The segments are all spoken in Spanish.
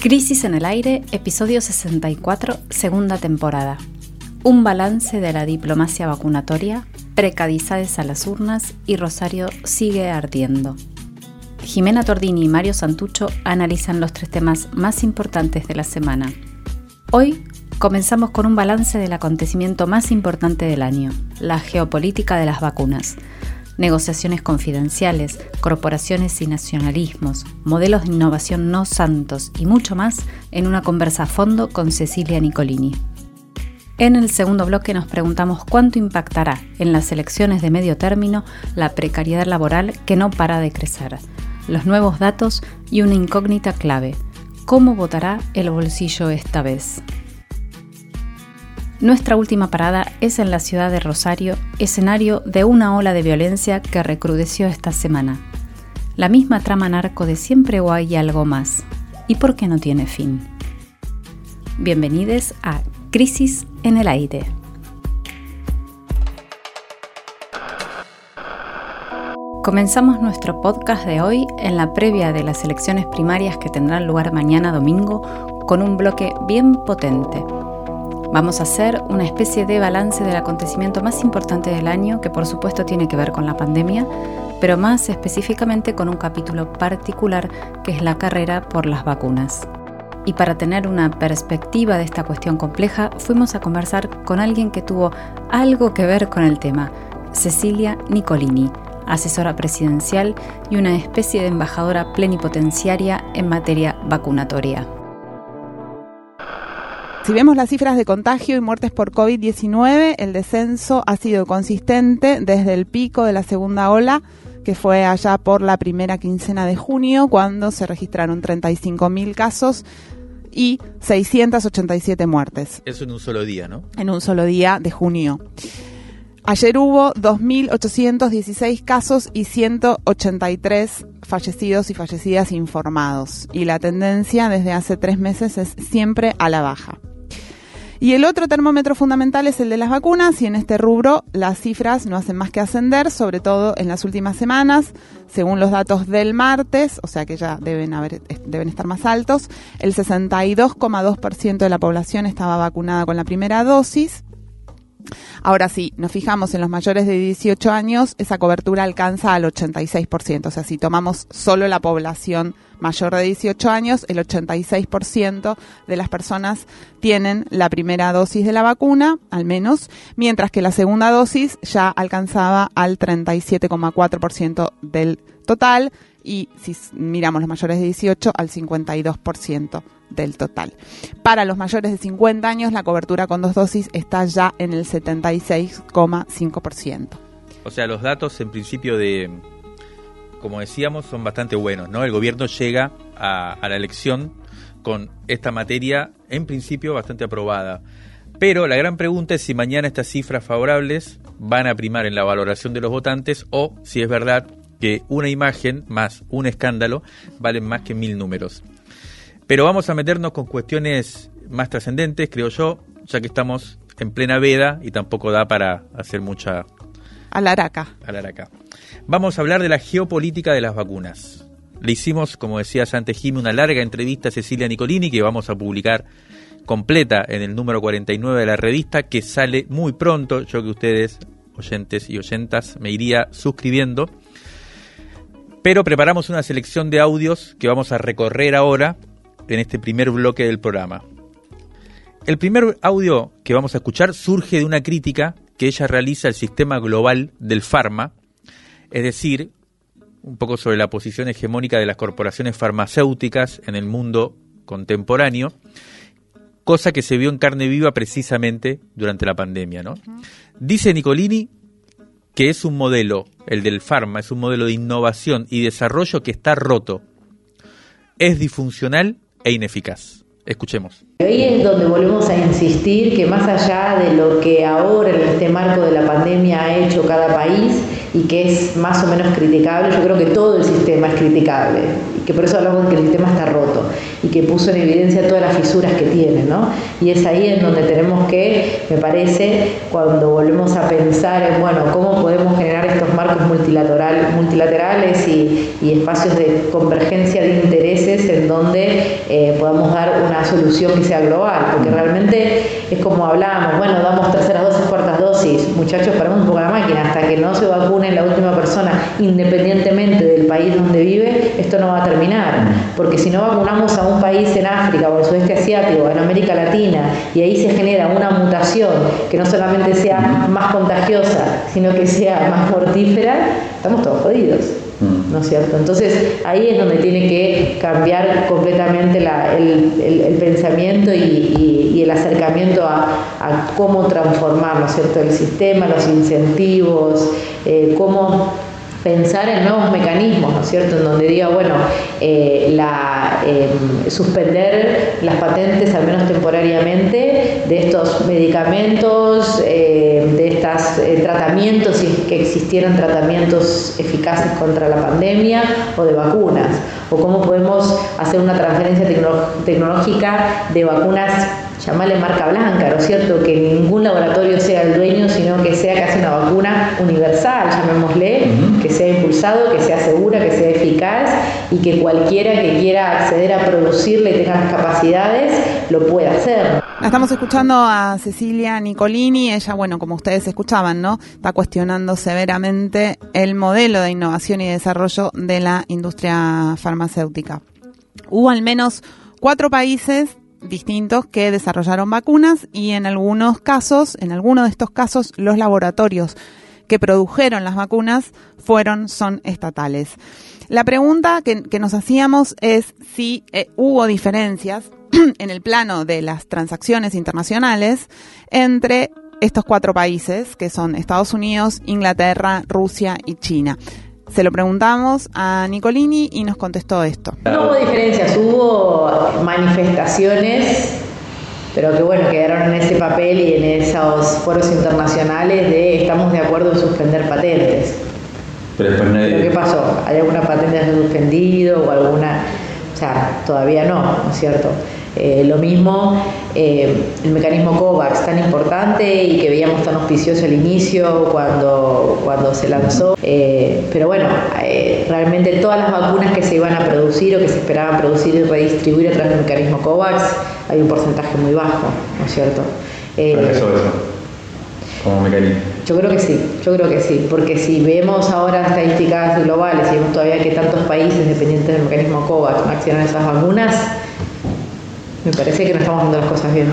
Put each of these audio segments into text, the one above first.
Crisis en el aire, episodio 64, segunda temporada. Un balance de la diplomacia vacunatoria, precadizades a las urnas y Rosario sigue ardiendo. Jimena Tordini y Mario Santucho analizan los tres temas más importantes de la semana. Hoy comenzamos con un balance del acontecimiento más importante del año, la geopolítica de las vacunas negociaciones confidenciales, corporaciones y nacionalismos, modelos de innovación no santos y mucho más en una conversa a fondo con Cecilia Nicolini. En el segundo bloque nos preguntamos cuánto impactará en las elecciones de medio término la precariedad laboral que no para de crecer, los nuevos datos y una incógnita clave, cómo votará el bolsillo esta vez. Nuestra última parada es en la ciudad de Rosario, escenario de una ola de violencia que recrudeció esta semana. La misma trama narco de siempre o hay algo más. ¿Y por qué no tiene fin? Bienvenidos a Crisis en el Aire. Comenzamos nuestro podcast de hoy en la previa de las elecciones primarias que tendrán lugar mañana domingo con un bloque bien potente Vamos a hacer una especie de balance del acontecimiento más importante del año, que por supuesto tiene que ver con la pandemia, pero más específicamente con un capítulo particular que es la carrera por las vacunas. Y para tener una perspectiva de esta cuestión compleja, fuimos a conversar con alguien que tuvo algo que ver con el tema, Cecilia Nicolini, asesora presidencial y una especie de embajadora plenipotenciaria en materia vacunatoria. Si vemos las cifras de contagio y muertes por COVID-19, el descenso ha sido consistente desde el pico de la segunda ola, que fue allá por la primera quincena de junio, cuando se registraron 35.000 casos y 687 muertes. Eso en un solo día, ¿no? En un solo día de junio. Ayer hubo 2.816 casos y 183 fallecidos y fallecidas informados. Y la tendencia desde hace tres meses es siempre a la baja. Y el otro termómetro fundamental es el de las vacunas y en este rubro las cifras no hacen más que ascender, sobre todo en las últimas semanas, según los datos del martes, o sea que ya deben, haber, deben estar más altos, el 62,2% de la población estaba vacunada con la primera dosis, Ahora sí, nos fijamos en los mayores de 18 años, esa cobertura alcanza al 86%. O sea, si tomamos solo la población mayor de 18 años, el 86% de las personas tienen la primera dosis de la vacuna, al menos, mientras que la segunda dosis ya alcanzaba al 37,4% del total y si miramos los mayores de 18 al 52% del total. Para los mayores de 50 años la cobertura con dos dosis está ya en el 76,5%. O sea, los datos en principio de, como decíamos, son bastante buenos, ¿no? El gobierno llega a, a la elección con esta materia en principio bastante aprobada. Pero la gran pregunta es si mañana estas cifras favorables van a primar en la valoración de los votantes o si es verdad que una imagen más un escándalo valen más que mil números. Pero vamos a meternos con cuestiones más trascendentes, creo yo, ya que estamos en plena veda y tampoco da para hacer mucha... Alaraca. Alaraca. Vamos a hablar de la geopolítica de las vacunas. Le hicimos, como decías antes, Jimmy, una larga entrevista a Cecilia Nicolini que vamos a publicar completa en el número 49 de la revista, que sale muy pronto. Yo que ustedes, oyentes y oyentas, me iría suscribiendo pero preparamos una selección de audios que vamos a recorrer ahora en este primer bloque del programa. El primer audio que vamos a escuchar surge de una crítica que ella realiza al sistema global del farma, es decir, un poco sobre la posición hegemónica de las corporaciones farmacéuticas en el mundo contemporáneo, cosa que se vio en carne viva precisamente durante la pandemia. ¿no? Dice Nicolini que es un modelo, el del Pharma, es un modelo de innovación y desarrollo que está roto, es disfuncional e ineficaz. Escuchemos. Ahí es donde volvemos a insistir que más allá de lo que ahora en este marco de la pandemia ha hecho cada país y que es más o menos criticable, yo creo que todo el sistema es criticable y que por eso hablamos de que el sistema está roto y que puso en evidencia todas las fisuras que tiene, ¿no? Y es ahí en donde tenemos que, me parece, cuando volvemos a pensar en, bueno, cómo podemos generar estos marcos multilateral, multilaterales y, espacios de convergencia de intereses, en donde eh, podamos dar una solución que sea global, porque realmente es como hablábamos, bueno, damos terceras dosis, cuartas dosis, muchachos, paramos un poco la máquina, hasta que no se vacune la última persona, independientemente del país donde vive, esto no va a terminar, porque si no vacunamos a un país en África o en el sudeste asiático en América Latina y ahí se genera una mutación que no solamente sea más contagiosa, sino que sea más mortífera, estamos todos jodidos. ¿No es cierto? Entonces ahí es donde tiene que cambiar completamente el, pensamiento y, el acercamiento a, cómo transformar, ¿no es cierto?, el sistema, los incentivos, eh, cómo pensar en nuevos mecanismos, ¿no es cierto?, en donde diga, bueno, eh, la, em, suspender las patentes, al menos temporariamente, de estos medicamentos, eh, de estos eh, tratamientos, si que existieran tratamientos eficaces contra la pandemia o de vacunas, o cómo podemos hacer una transferencia tecnológica de vacunas llamarle marca blanca, ¿no es cierto? Que ningún laboratorio sea el dueño, sino que sea casi una vacuna universal, llamémosle, que sea impulsado, que sea segura, que sea eficaz y que cualquiera que quiera acceder a producirle y tenga las capacidades lo pueda hacer. Estamos escuchando a Cecilia Nicolini, ella, bueno, como ustedes escuchaban, ¿no? Está cuestionando severamente el modelo de innovación y desarrollo de la industria farmacéutica. Hubo al menos cuatro países distintos que desarrollaron vacunas y en algunos casos, en algunos de estos casos, los laboratorios que produjeron las vacunas fueron, son estatales. La pregunta que, nos hacíamos es si eh, hubo diferencias en el plano de las transacciones internacionales entre estos cuatro países, que son Estados Unidos, Inglaterra, Rusia y China. Se lo preguntamos a Nicolini y nos contestó esto. No hubo diferencias, hubo manifestaciones, pero que bueno, quedaron en ese papel y en esos foros internacionales de estamos de acuerdo en suspender patentes. Pero, ¿qué pasó? ¿Hay alguna patente suspendido o alguna? O sea, todavía no, ¿no es cierto? Eh, lo mismo, eh, el mecanismo COVAX tan importante y que veíamos tan auspicioso al inicio cuando, cuando se lanzó. Eh, pero bueno, realmente todas las vacunas que se iban a producir o que se esperaban producir y redistribuir a través del mecanismo COVAX, hay un porcentaje muy bajo, ¿no es cierto? eso como mecanismo? Yo creo que sí, yo creo que sí, porque si vemos ahora estadísticas globales y vemos todavía que tantos países dependientes del mecanismo COVAX accionan esas vacunas, me parece que no estamos haciendo las cosas bien.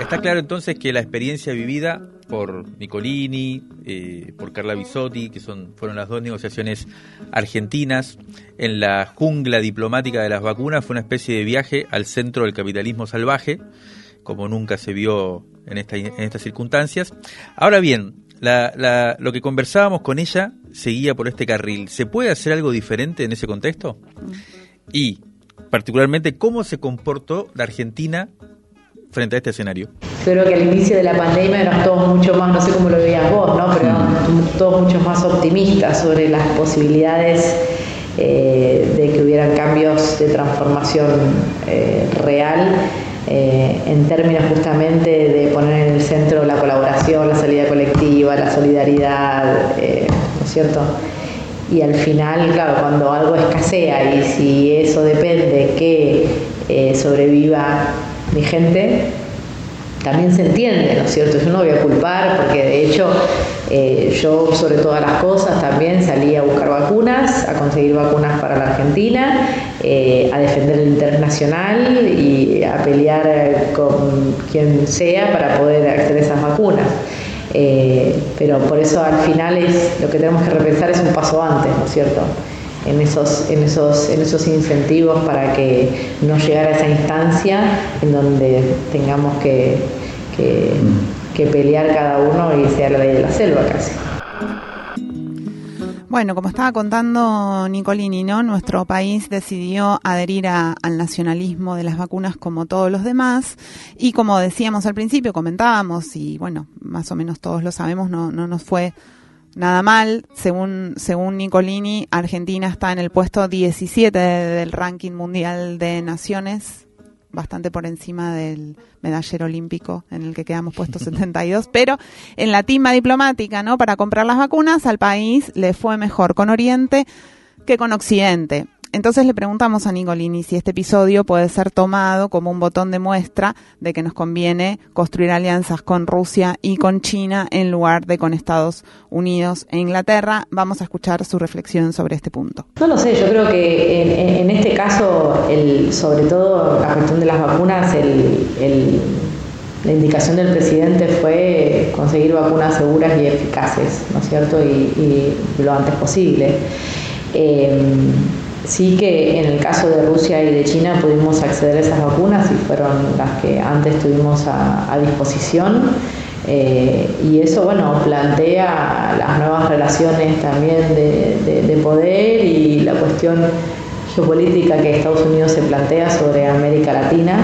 Está claro entonces que la experiencia vivida por Nicolini, eh, por Carla Bisotti, que son, fueron las dos negociaciones argentinas, en la jungla diplomática de las vacunas, fue una especie de viaje al centro del capitalismo salvaje, como nunca se vio en, esta, en estas circunstancias. Ahora bien, lo que conversábamos con ella seguía por este carril. ¿Se puede hacer algo diferente en ese contexto? Mm. Y particularmente cómo se comportó la Argentina frente a este escenario? Creo que al inicio de la pandemia éramos todos mucho más, no sé cómo lo veías vos, ¿no? pero mm. todos mucho más optimistas sobre las posibilidades eh, de que hubieran cambios de transformación eh, real eh, en términos justamente de poner en el centro la colaboración, la salida colectiva, la solidaridad, ¿no es cierto? Y al final, claro, cuando algo escasea y si eso depende que eh, sobreviva mi gente, también se entiende, ¿no es cierto? Yo no voy a culpar porque de hecho eh, yo sobre todas las cosas también salí a buscar vacunas, a conseguir vacunas para la Argentina, eh, a defender el interés nacional y a pelear con quien sea para poder acceder a esas vacunas. Eh, pero por eso al final es lo que tenemos que repensar es un paso antes, ¿no es cierto? En esos, en esos, en esos incentivos para que no llegara a esa instancia en donde tengamos que, que pelear cada uno y sea la ley de la selva casi. Bueno, como estaba contando Nicolini, ¿no? Nuestro país decidió adherir al nacionalismo de las vacunas como todos los demás y como decíamos al principio, comentábamos y bueno, más o menos todos lo sabemos, no, no nos fue nada mal. Según, según Nicolini, Argentina está en el puesto 17 del ranking mundial de naciones bastante por encima del medallero olímpico en el que quedamos puestos 72, pero en la timba diplomática, ¿no? Para comprar las vacunas al país le fue mejor con Oriente que con Occidente. Entonces le preguntamos a Nicolini si este episodio puede ser tomado como un botón de muestra de que nos conviene construir alianzas con Rusia y con China en lugar de con Estados Unidos e Inglaterra. Vamos a escuchar su reflexión sobre este punto. No lo sé, yo creo que en, este caso, sobre todo la cuestión de las vacunas, la indicación del presidente fue conseguir vacunas seguras y eficaces, ¿no es cierto? Y, lo antes posible. Eh, Sí que en el caso de Rusia y de China pudimos acceder a esas vacunas y fueron las que antes tuvimos a, disposición. Eh, y eso, bueno, plantea las nuevas relaciones también de, poder y la cuestión geopolítica que Estados Unidos se plantea sobre América Latina,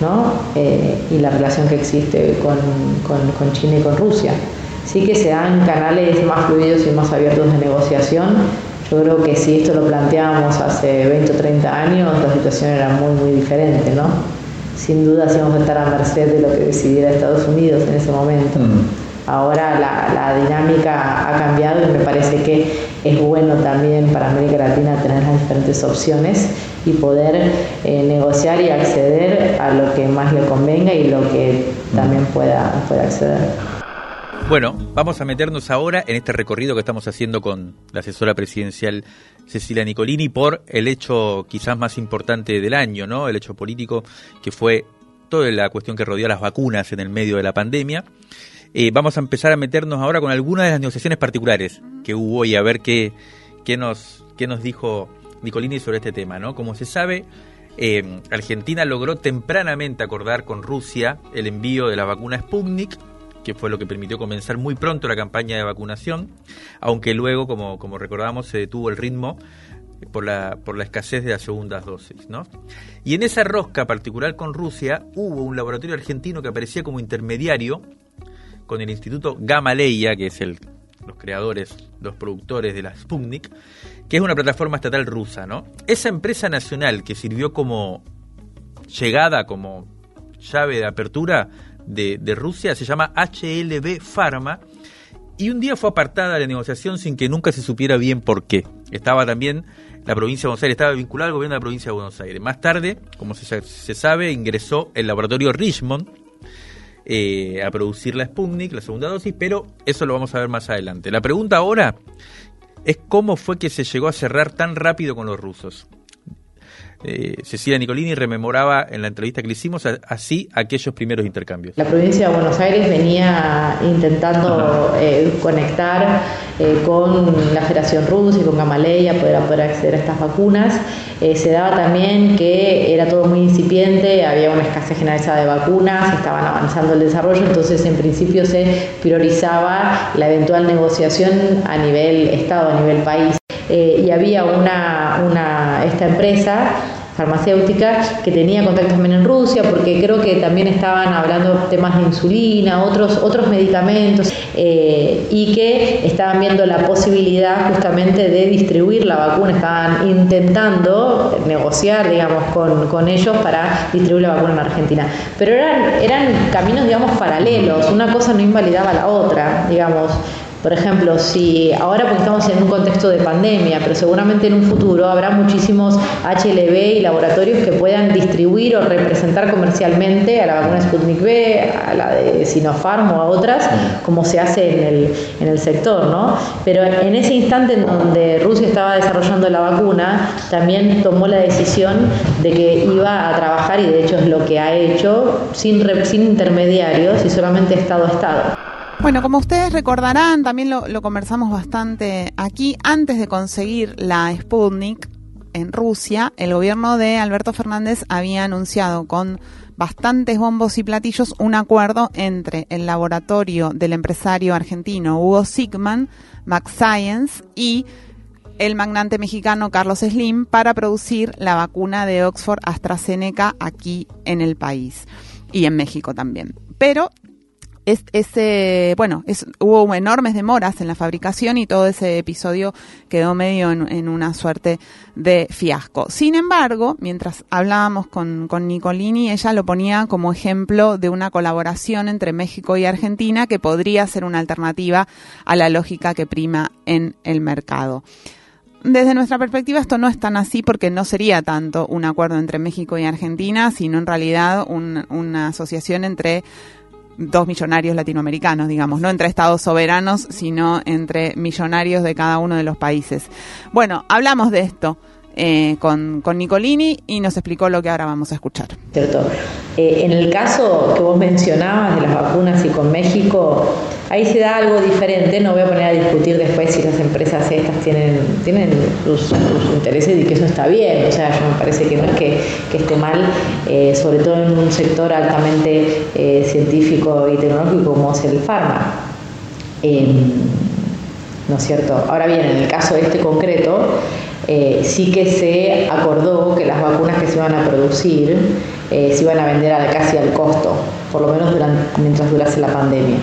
¿no? Eh, y la relación que existe con, con China y con Rusia. Sí que se dan canales más fluidos y más abiertos de negociación yo creo que si esto lo planteábamos hace 20 o 30 años, la situación era muy, muy diferente, ¿no? Sin duda íbamos a estar a merced de lo que decidiera Estados Unidos en ese momento. Mm. Ahora la, dinámica ha cambiado y me parece que es bueno también para América Latina tener las diferentes opciones y poder eh, negociar y acceder a lo que más le convenga y lo que también pueda, pueda acceder. Bueno, vamos a meternos ahora en este recorrido que estamos haciendo con la asesora presidencial Cecilia Nicolini por el hecho quizás más importante del año, ¿no? El hecho político que fue toda la cuestión que rodeó las vacunas en el medio de la pandemia. Eh, vamos a empezar a meternos ahora con algunas de las negociaciones particulares que hubo y a ver qué, qué, nos, qué nos dijo Nicolini sobre este tema, ¿no? Como se sabe, eh, Argentina logró tempranamente acordar con Rusia el envío de la vacuna Sputnik que fue lo que permitió comenzar muy pronto la campaña de vacunación, aunque luego, como, como recordamos, se detuvo el ritmo por la, por la escasez de las segundas dosis. ¿no? Y en esa rosca particular con Rusia hubo un laboratorio argentino que aparecía como intermediario con el Instituto Gamaleya, que es el, los creadores, los productores de la Sputnik, que es una plataforma estatal rusa. ¿no? Esa empresa nacional que sirvió como llegada, como llave de apertura, de, Rusia, se llama HLB Pharma, y un día fue apartada de la negociación sin que nunca se supiera bien por qué. Estaba también la provincia de Buenos Aires, estaba vinculada al gobierno de la provincia de Buenos Aires. Más tarde, como se, sabe, ingresó el laboratorio Richmond eh, a producir la Sputnik, la segunda dosis, pero eso lo vamos a ver más adelante. La pregunta ahora es cómo fue que se llegó a cerrar tan rápido con los rusos eh, Cecilia Nicolini rememoraba en la entrevista que le hicimos así aquellos primeros intercambios. La provincia de Buenos Aires venía intentando eh, conectar eh, con la Federación Rusa y con Gamaleya para poder acceder a estas vacunas. Se daba también que era todo muy incipiente, había una escasez generalizada de vacunas, estaban avanzando el desarrollo, entonces en principio se priorizaba la eventual negociación a nivel Estado, a nivel país. Y había una, una, esta empresa farmacéutica que tenía contactos también en Rusia, porque creo que también estaban hablando temas de insulina, otros, otros medicamentos, eh, y que estaban viendo la posibilidad justamente de distribuir la vacuna, estaban intentando negociar, digamos, con, con ellos para distribuir la vacuna en Argentina. Pero eran, eran caminos, digamos, paralelos, una cosa no invalidaba la otra, digamos. Por ejemplo, si ahora porque estamos en un contexto de pandemia, pero seguramente en un futuro habrá muchísimos HLB y laboratorios que puedan distribuir o representar comercialmente a la vacuna Sputnik V, a la de Sinopharm o a otras, como se hace en el, en el sector, ¿no? Pero en ese instante en donde Rusia estaba desarrollando la vacuna, también tomó la decisión de que iba a trabajar, y de hecho es lo que ha hecho, sin, sin intermediarios y solamente Estado a Estado. Bueno, como ustedes recordarán, también lo, conversamos bastante aquí, antes de conseguir la Sputnik en Rusia, el gobierno de Alberto Fernández había anunciado con bastantes bombos y platillos un acuerdo entre el laboratorio del empresario argentino Hugo Sigman, Max Science y el magnate mexicano Carlos Slim para producir la vacuna de Oxford AstraZeneca aquí en el país y en México también. Pero es, ese, bueno, hubo enormes demoras en la fabricación y todo ese episodio quedó medio en, una suerte de fiasco. Sin embargo, mientras hablábamos con, con Nicolini, ella lo ponía como ejemplo de una colaboración entre México y Argentina que podría ser una alternativa a la lógica que prima en el mercado. desde nuestra perspectiva esto no es tan así porque no sería tanto un acuerdo entre México y Argentina, sino en realidad una asociación entre dos millonarios latinoamericanos, digamos, no entre estados soberanos, sino entre millonarios de cada uno de los países. Bueno, hablamos de esto. Eh, con, con, Nicolini y nos explicó lo que ahora vamos a escuchar. Cierto. Eh, en el caso que vos mencionabas de las vacunas y con México, ahí se da algo diferente. No voy a poner a discutir después si las empresas estas tienen, tienen sus, intereses y que eso está bien. O sea, yo me parece que no es que, esté mal, eh, sobre todo en un sector altamente científico y tecnológico como es el farma. Em, ¿No es cierto? Ahora bien, en el caso de este concreto, eh, sí que se acordó que las vacunas que se iban a producir eh, se iban a vender a casi al costo, por lo menos mientras durase la pandemia.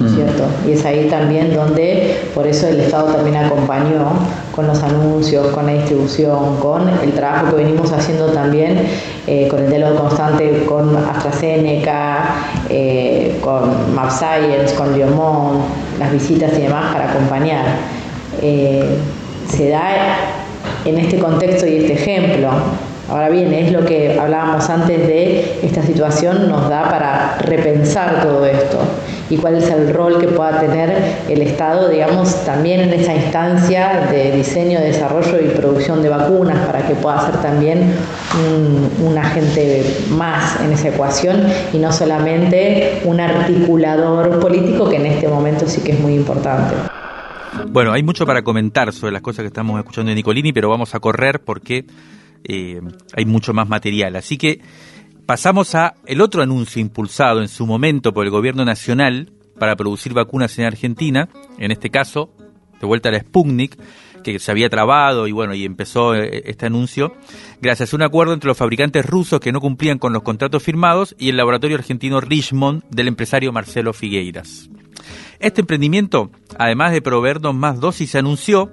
Mm. ¿Cierto? Y es ahí también donde, por eso el Estado también acompañó con los anuncios, con la distribución, con el trabajo que venimos haciendo también, eh, con el diálogo constante con AstraZeneca, con Map Science, con Liomont, las visitas y demás para acompañar. se da en este contexto y este ejemplo. Ahora bien, es lo que hablábamos antes de esta situación, nos da para repensar todo esto y cuál es el rol que pueda tener el Estado, digamos, también en esa instancia de diseño, desarrollo y producción de vacunas, para que pueda ser también un, agente más en esa ecuación y no solamente un articulador político que en este momento sí que es muy importante. Bueno, hay mucho para comentar sobre las cosas que estamos escuchando de Nicolini, pero vamos a correr porque eh, hay mucho más material. Así que pasamos a el otro anuncio impulsado en su momento por el gobierno nacional para producir vacunas en Argentina, en este caso, de vuelta a la Sputnik, que se había trabado y bueno, y empezó eh, este anuncio, gracias a un acuerdo entre los fabricantes rusos que no cumplían con los contratos firmados y el laboratorio argentino Richmond del empresario Marcelo Figueiras. Este emprendimiento, además de proveernos más dosis, se anunció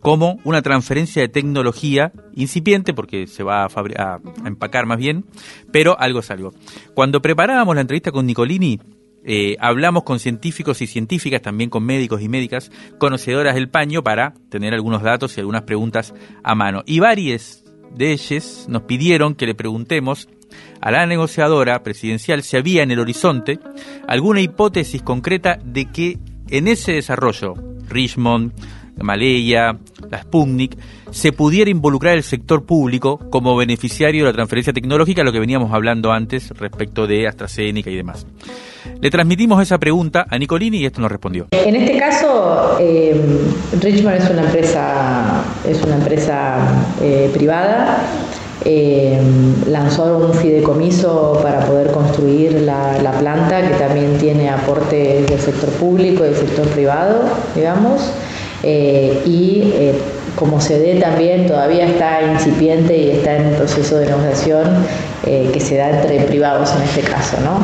como una transferencia de tecnología incipiente, porque se va a, empacar más bien, pero algo es algo. Cuando preparábamos la entrevista con Nicolini, eh, hablamos con científicos y científicas, también con médicos y médicas, conocedoras del paño, para tener algunos datos y algunas preguntas a mano. Y varias de ellas nos pidieron que le preguntemos a la negociadora presidencial si había en el horizonte alguna hipótesis concreta de que en ese desarrollo, Richmond, Maleya, la Sputnik, se pudiera involucrar el sector público como beneficiario de la transferencia tecnológica, lo que veníamos hablando antes respecto de AstraZeneca y demás. Le transmitimos esa pregunta a Nicolini y esto nos respondió. En este caso, eh, Richmond es una empresa, es una empresa eh, privada eh, lanzó un fideicomiso para poder construir la, planta que también tiene aportes del sector público y del sector privado, digamos, eh, y eh, como se ve también todavía está incipiente y está en proceso de negociación que se da entre privados en este caso, ¿no?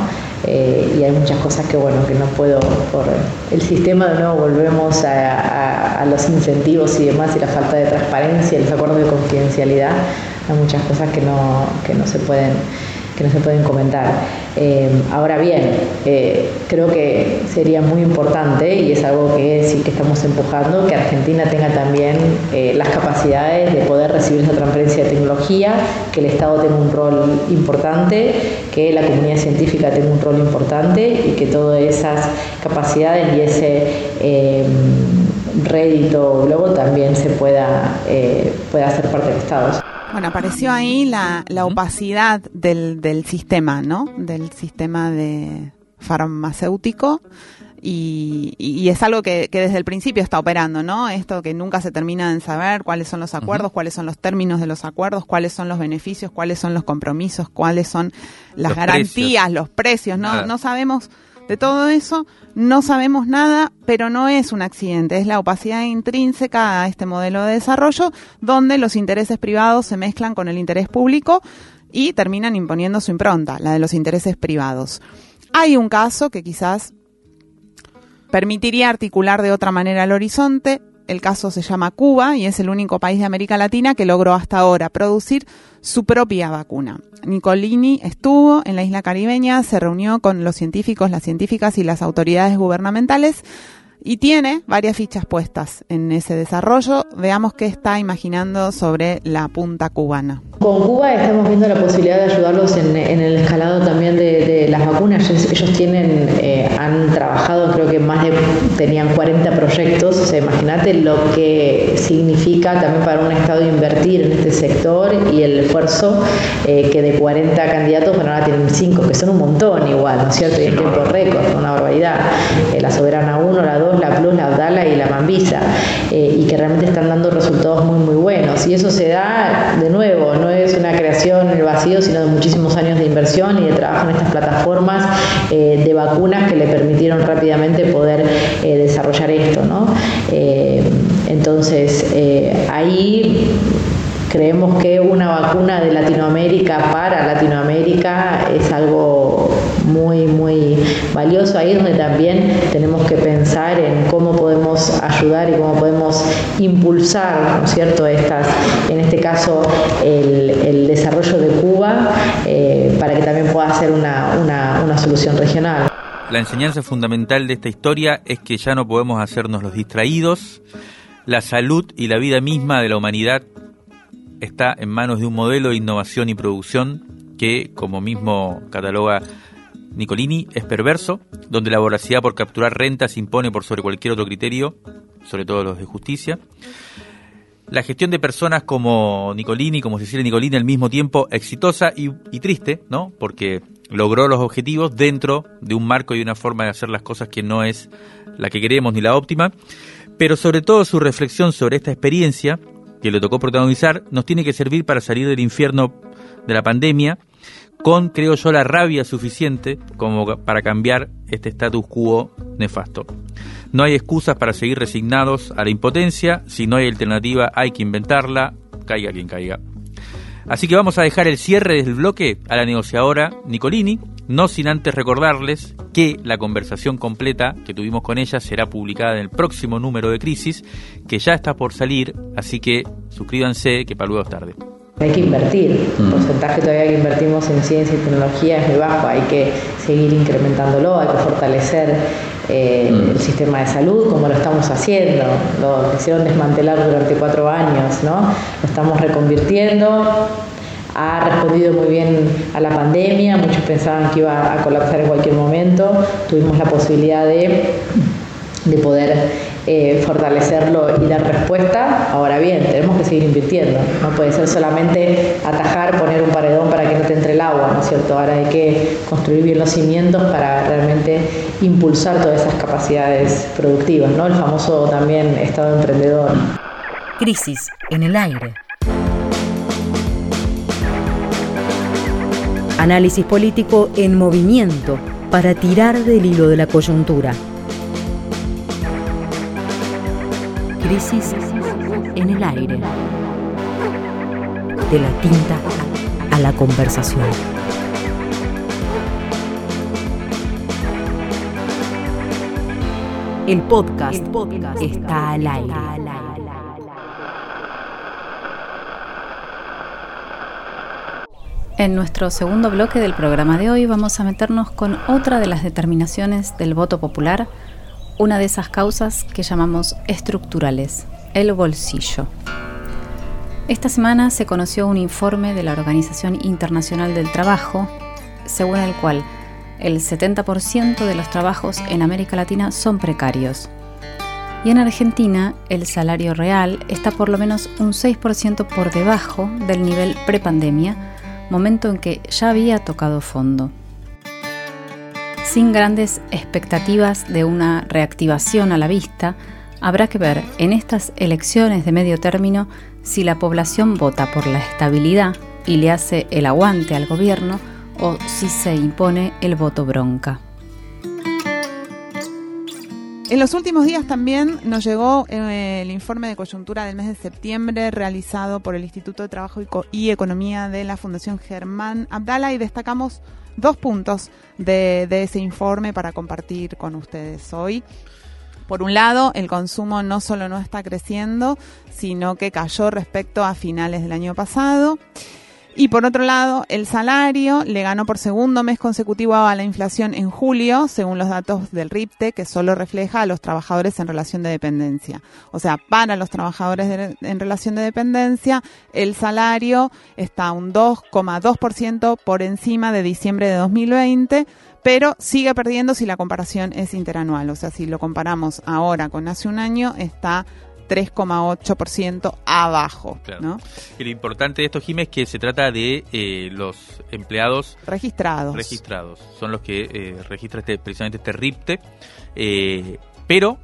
y hay muchas cosas que bueno que no puedo por el sistema de nuevo volvemos a, a los incentivos y demás y la falta de transparencia los acuerdos de confidencialidad hay muchas cosas que no, que no se pueden que no se pueden comentar. Eh, ahora bien, eh, creo que sería muy importante, y es algo que sí que estamos empujando, que Argentina tenga también eh, las capacidades de poder recibir esa transferencia de tecnología, que el Estado tenga un rol importante, que la comunidad científica tenga un rol importante y que todas esas capacidades y ese rédito luego también se pueda, pueda ser parte del Estado. Bueno, apareció ahí la, opacidad del, del sistema, ¿no? Del sistema de farmacéutico. Y, y, es algo que, desde el principio está operando, ¿no? Esto que nunca se termina de saber cuáles son los acuerdos, cuáles son los términos de los acuerdos, cuáles son los beneficios, cuáles son los compromisos, cuáles son las garantías, los precios, ¿no? No sabemos de todo eso no sabemos nada, pero no es un accidente, es la opacidad intrínseca a este modelo de desarrollo donde los intereses privados se mezclan con el interés público y terminan imponiendo su impronta, la de los intereses privados. Hay un caso que quizás permitiría articular de otra manera el horizonte, el caso se llama Cuba y es el único país de América Latina que logró hasta ahora producir su propia vacuna. Nicolini estuvo en la isla caribeña, se reunió con los científicos, las científicas y las autoridades gubernamentales y tiene varias fichas puestas en ese desarrollo. Veamos qué está imaginando sobre la punta cubana. Con Cuba estamos viendo la posibilidad de ayudarlos en, el escalado también de, las vacunas. Ellos, tienen, eh, han trabajado, creo que más de, tenían 40 proyectos. O sea, imagínate lo que significa también para un Estado invertir en este sector y el esfuerzo eh, que de 40 candidatos, bueno, ahora tienen 5, que son un montón igual, ¿no es cierto? Y en tiempo récord, una barbaridad. Eh, la Soberana 1, la 2, la Plus, la Abdala y la Mambisa. y que realmente están dando resultados muy, muy buenos. Y eso se da, de nuevo, no es una creación en el vacío, sino de muchísimos años de inversión y de trabajo en estas plataformas eh, de vacunas que le permitieron rápidamente poder eh, desarrollar esto. Eh, entonces, ahí creemos que una vacuna de Latinoamérica para Latinoamérica es algo muy, muy valioso. Ahí es donde también tenemos que pensar en cómo podemos ayudar y cómo podemos impulsar, ¿no es cierto?, estas, en este caso, el, desarrollo de Cuba eh, para que también pueda ser una, una solución regional. La enseñanza fundamental de esta historia es que ya no podemos hacernos los distraídos. La salud y la vida misma de la humanidad está en manos de un modelo de innovación y producción que, como mismo cataloga Nicolini, es perverso, donde la voracidad por capturar rentas se impone por sobre cualquier otro criterio, sobre todo los de justicia. La gestión de personas como Nicolini, como Cecilia Nicolini, al mismo tiempo exitosa y, y triste, ¿no? Porque logró los objetivos dentro de un marco y una forma de hacer las cosas que no es la que queremos ni la óptima, pero sobre todo su reflexión sobre esta experiencia que le tocó protagonizar, nos tiene que servir para salir del infierno de la pandemia con, creo yo, la rabia suficiente como para cambiar este status quo nefasto. No hay excusas para seguir resignados a la impotencia, si no hay alternativa hay que inventarla, caiga quien caiga. Así que vamos a dejar el cierre del bloque a la negociadora Nicolini, no sin antes recordarles que la conversación completa que tuvimos con ella será publicada en el próximo número de Crisis, que ya está por salir, así que suscríbanse que para luego es tarde. Hay que invertir, el mm. porcentaje todavía que invertimos en ciencia y tecnología es muy bajo, hay que seguir incrementándolo, hay que fortalecer eh, mm. el sistema de salud como lo estamos haciendo, lo quisieron desmantelar durante cuatro años, ¿no? Lo estamos reconvirtiendo, ha respondido muy bien a la pandemia, muchos pensaban que iba a colapsar en cualquier momento, tuvimos la posibilidad de, de poder eh, fortalecerlo y dar respuesta. Ahora bien, tenemos que seguir invirtiendo. No puede ser solamente atajar, poner un paredón para que no te entre el agua, ¿no es cierto? Ahora hay que construir bien los cimientos para realmente impulsar todas esas capacidades productivas, ¿no? El famoso también Estado emprendedor. Crisis en el aire. Análisis político en movimiento para tirar del hilo de la coyuntura. Crisis en el aire. De la tinta a la conversación. El podcast, está al aire. En nuestro segundo bloque del programa de hoy vamos a meternos con otra de las determinaciones del voto popular una de esas causas que llamamos estructurales, el bolsillo. Esta semana se conoció un informe de la Organización Internacional del Trabajo, según el cual el 70% de los trabajos en América Latina son precarios. Y en Argentina el salario real está por lo menos un 6% por debajo del nivel prepandemia, momento en que ya había tocado fondo sin grandes expectativas de una reactivación a la vista, habrá que ver en estas elecciones de medio término si la población vota por la estabilidad y le hace el aguante al gobierno o si se impone el voto bronca. En los últimos días también nos llegó eh, el informe de coyuntura del mes de septiembre realizado por el Instituto de Trabajo y Economía de la Fundación Germán Abdala y destacamos dos puntos de, ese informe para compartir con ustedes hoy. Por un lado, el consumo no solo no está creciendo, sino que cayó respecto a finales del año pasado. Y por otro lado, el salario le ganó por segundo mes consecutivo a la inflación en julio, según los datos del RIPTE, que solo refleja a los trabajadores en relación de dependencia. O sea, para los trabajadores en relación de dependencia, el salario está un 2,2% por encima de diciembre de 2020, pero sigue perdiendo si la comparación es interanual. O sea, si lo comparamos ahora con hace un año, está 3,8% abajo. ¿no? Y lo importante de esto, Jiménez, es que se trata de eh, los empleados registrados. Registrados. Son los que eh, registra este, precisamente este RIPTE. Eh, pero,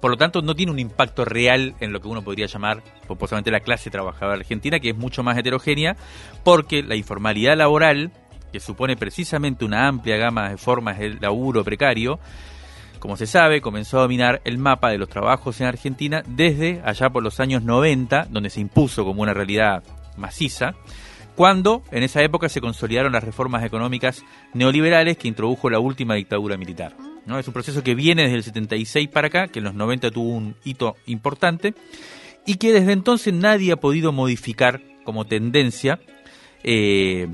por lo tanto, no tiene un impacto real en lo que uno podría llamar, posiblemente la clase trabajadora argentina, que es mucho más heterogénea, porque la informalidad laboral, que supone precisamente una amplia gama de formas de laburo precario, como se sabe, comenzó a dominar el mapa de los trabajos en Argentina desde allá por los años 90, donde se impuso como una realidad maciza, cuando en esa época se consolidaron las reformas económicas neoliberales que introdujo la última dictadura militar. ¿no? Es un proceso que viene desde el 76 para acá, que en los 90 tuvo un hito importante, y que desde entonces nadie ha podido modificar como tendencia. Eh,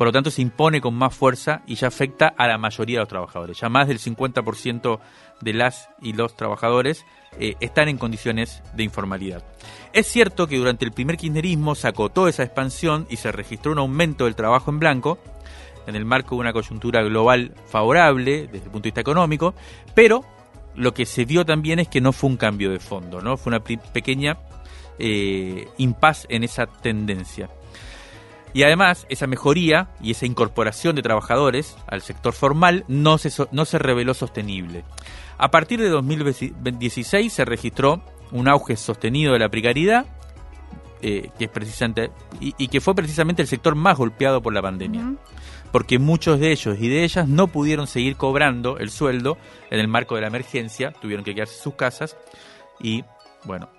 por lo tanto se impone con más fuerza y ya afecta a la mayoría de los trabajadores. Ya más del 50% de las y los trabajadores eh, están en condiciones de informalidad. Es cierto que durante el primer kirchnerismo se acotó esa expansión y se registró un aumento del trabajo en blanco, en el marco de una coyuntura global favorable desde el punto de vista económico, pero lo que se vio también es que no fue un cambio de fondo, ¿no? Fue una pequeña eh, impas en esa tendencia. Y además, esa mejoría y esa incorporación de trabajadores al sector formal no se, no se reveló sostenible. A partir de 2016 se registró un auge sostenido de la precariedad, eh, que es precisamente, y, que fue precisamente el sector más golpeado por la pandemia. Porque muchos de ellos y de ellas no pudieron seguir cobrando el sueldo en el marco de la emergencia, tuvieron que quedarse en sus casas y, bueno,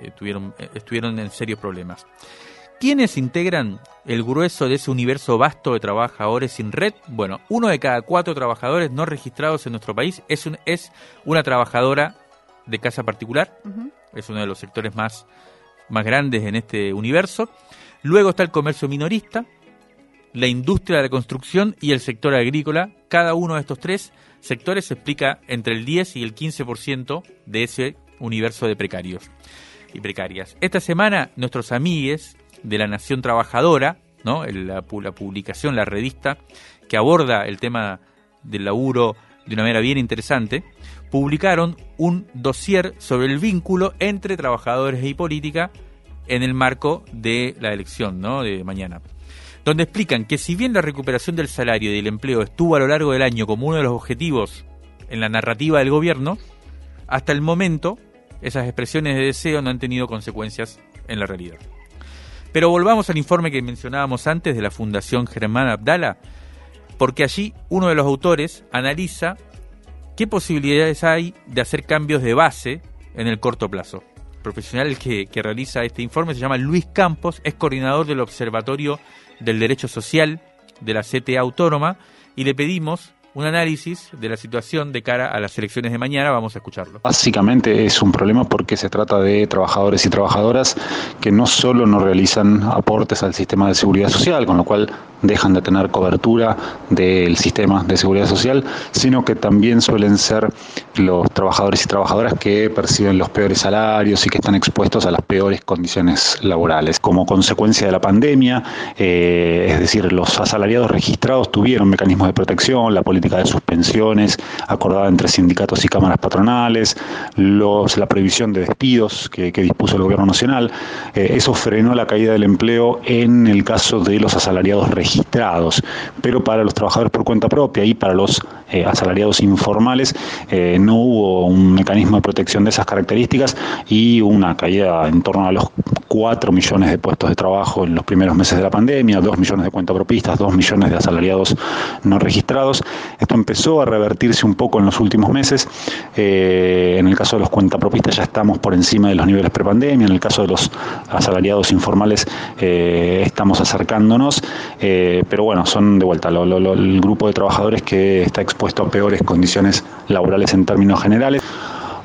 eh, tuvieron, eh, estuvieron en serios problemas. ¿Quiénes integran el grueso de ese universo vasto de trabajadores sin red? Bueno, uno de cada cuatro trabajadores no registrados en nuestro país es, un, es una trabajadora de casa particular. Es uno de los sectores más, más grandes en este universo. Luego está el comercio minorista, la industria de la construcción y el sector agrícola. Cada uno de estos tres sectores explica entre el 10 y el 15% de ese universo de precarios y precarias. Esta semana nuestros amigues de la Nación Trabajadora, ¿no? La, la, publicación, la revista que aborda el tema del laburo de una manera bien interesante, publicaron un dossier sobre el vínculo entre trabajadores y política en el marco de la elección de mañana, donde explican que si bien la recuperación del salario y del empleo estuvo a lo largo del año como uno de los objetivos en la narrativa del gobierno, hasta el momento esas expresiones de deseo no han tenido consecuencias en la realidad. Pero volvamos al informe que mencionábamos antes de la Fundación Germán Abdala, porque allí uno de los autores analiza qué posibilidades hay de hacer cambios de base en el corto plazo. El profesional que, que realiza este informe se llama Luis Campos, es coordinador del Observatorio del Derecho Social de la CTA Autónoma y le pedimos un análisis de la situación de cara a las elecciones de mañana. Vamos a escucharlo. Básicamente es un problema porque se trata de trabajadores y trabajadoras que no solo no realizan aportes al sistema de seguridad social, con lo cual dejan de tener cobertura del sistema de seguridad social, sino que también suelen ser los trabajadores y trabajadoras que perciben los peores salarios y que están expuestos a las peores condiciones laborales. Como consecuencia de la pandemia, eh, es decir, los asalariados registrados tuvieron mecanismos de protección, la política de suspensiones acordada entre sindicatos y cámaras patronales, los, la prohibición de despidos que, dispuso el gobierno nacional. Eh, eso frenó la caída del empleo en el caso de los asalariados registrados, pero para los trabajadores por cuenta propia y para los eh, asalariados informales eh, no hubo un mecanismo de protección de esas características y una caída en torno a los 4 millones de puestos de trabajo en los primeros meses de la pandemia, 2 millones de cuentapropistas, 2 millones de asalariados no registrados. Esto empezó a revertirse un poco en los últimos meses. Eh, en el caso de los cuentapropistas ya estamos por encima de los niveles prepandemia. En el caso de los asalariados informales eh, estamos acercándonos. Eh, pero bueno, son de vuelta el grupo de trabajadores que está expuesto a peores condiciones laborales en términos generales.